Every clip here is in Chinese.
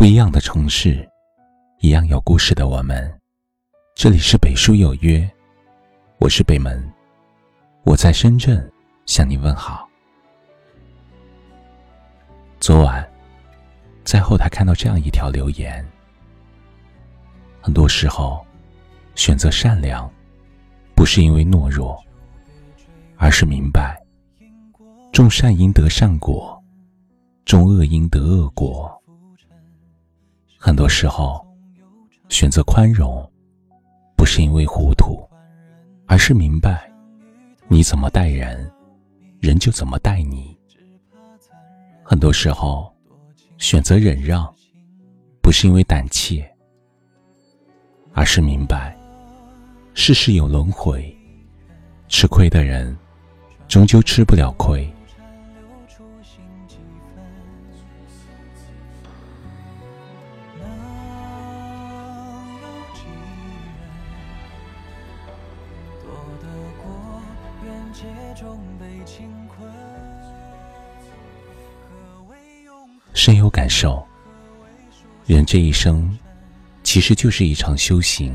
不一样的城市，一样有故事的我们。这里是北书有约，我是北门，我在深圳向你问好。昨晚在后台看到这样一条留言：很多时候，选择善良，不是因为懦弱，而是明白，种善因得善果，种恶因得恶果。很多时候，选择宽容，不是因为糊涂，而是明白，你怎么待人，人就怎么待你。很多时候，选择忍让，不是因为胆怯，而是明白，世事有轮回，吃亏的人，终究吃不了亏。深有感受，人这一生其实就是一场修行。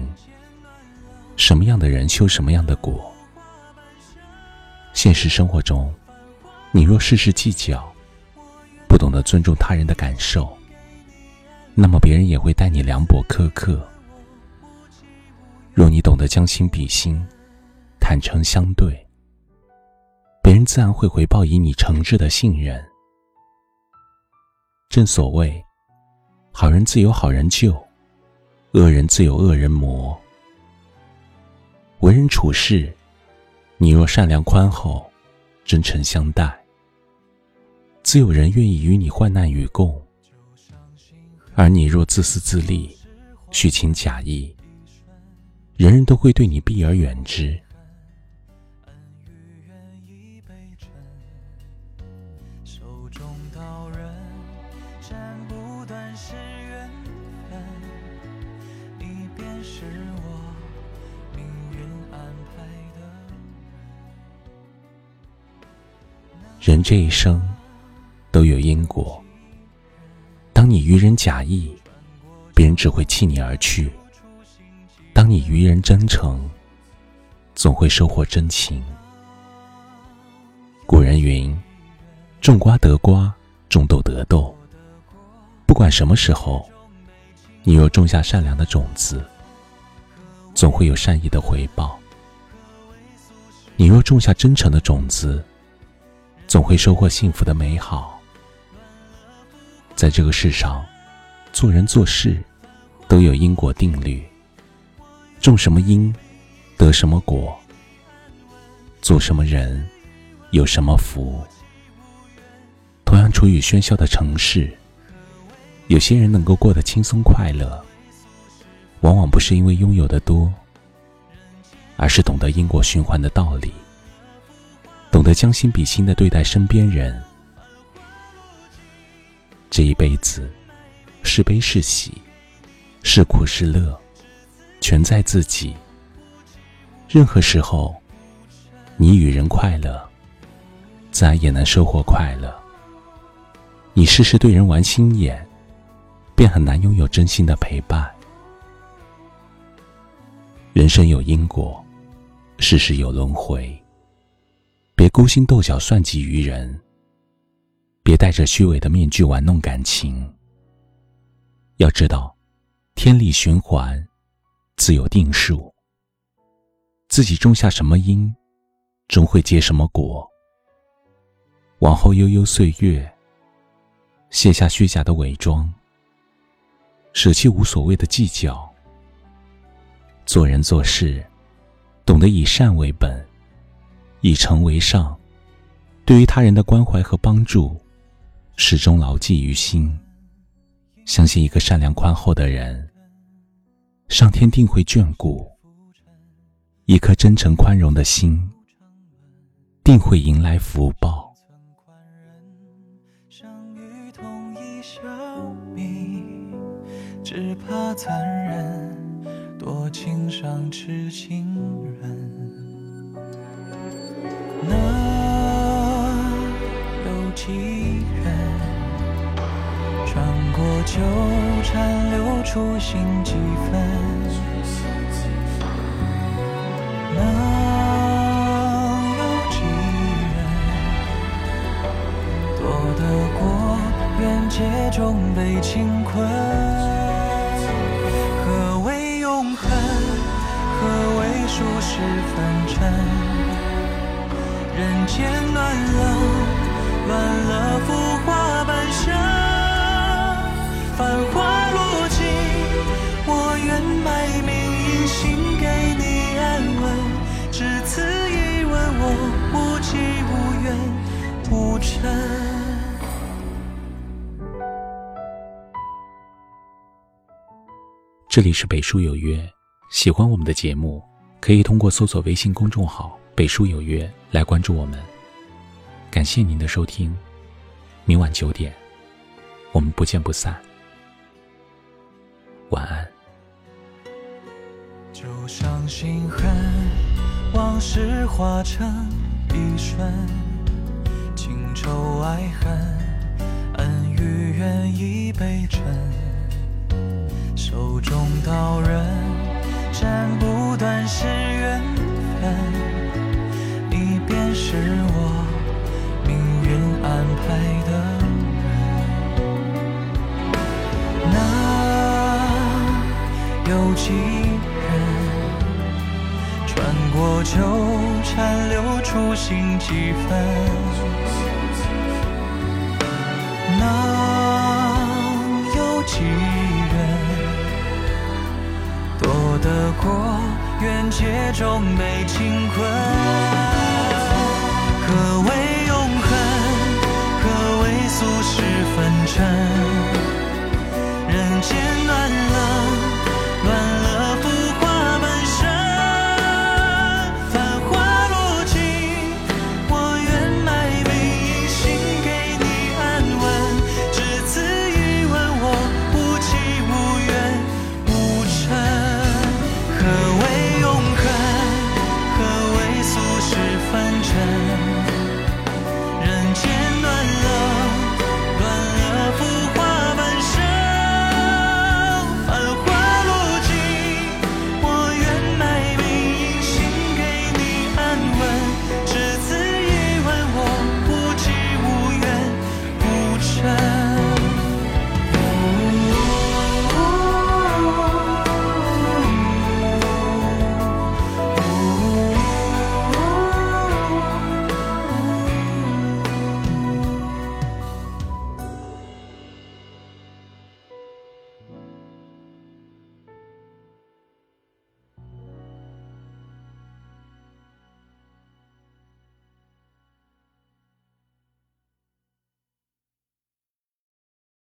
什么样的人修什么样的果。现实生活中，你若事事计较，不懂得尊重他人的感受，那么别人也会待你凉薄苛刻。若你懂得将心比心，坦诚相对。别人自然会回报以你诚挚的信任。正所谓，好人自有好人救，恶人自有恶人磨。为人处事，你若善良宽厚、真诚相待，自有人愿意与你患难与共；而你若自私自利、虚情假意，人人都会对你避而远之。人这一生都有因果。当你愚人假意，别人只会弃你而去；当你愚人真诚，总会收获真情。古人云：“种瓜得瓜，种豆得豆。”不管什么时候，你若种下善良的种子，总会有善意的回报；你若种下真诚的种子，总会收获幸福的美好。在这个世上，做人做事都有因果定律，种什么因，得什么果；做什么人，有什么福。同样处于喧嚣的城市，有些人能够过得轻松快乐，往往不是因为拥有的多，而是懂得因果循环的道理。懂得将心比心的对待身边人，这一辈子，是悲是喜，是苦是乐，全在自己。任何时候，你与人快乐，自然也能收获快乐。你事事对人玩心眼，便很难拥有真心的陪伴。人生有因果，世事有轮回。别勾心斗角、算计于人，别戴着虚伪的面具玩弄感情。要知道，天理循环，自有定数。自己种下什么因，终会结什么果。往后悠悠岁月，卸下虚假的伪装，舍弃无所谓的计较。做人做事，懂得以善为本。以诚为上，对于他人的关怀和帮助，始终牢记于心。相信一个善良宽厚的人，上天定会眷顾；一颗真诚宽容的心，定会迎来福报。只怕残忍，多情伤痴情人。中被情困？何为永恒？何为数十分真？人间暖冷，乱了浮华半生。繁华落尽，我愿卖命一心给你安稳。只此一吻，我无疾无怨无嗔。这里是北书有约，喜欢我们的节目，可以通过搜索微信公众号“北书有约”来关注我们。感谢您的收听，明晚九点，我们不见不散。晚安。旧伤心恨，往事化成一瞬，情仇爱恨，恩与怨已被沉。手中刀刃，斩不断是缘分，你便是我命运安排的人。那。有几人穿过纠缠，留初心几分？中被情困？何为永恒？何为俗世纷争？人间暖。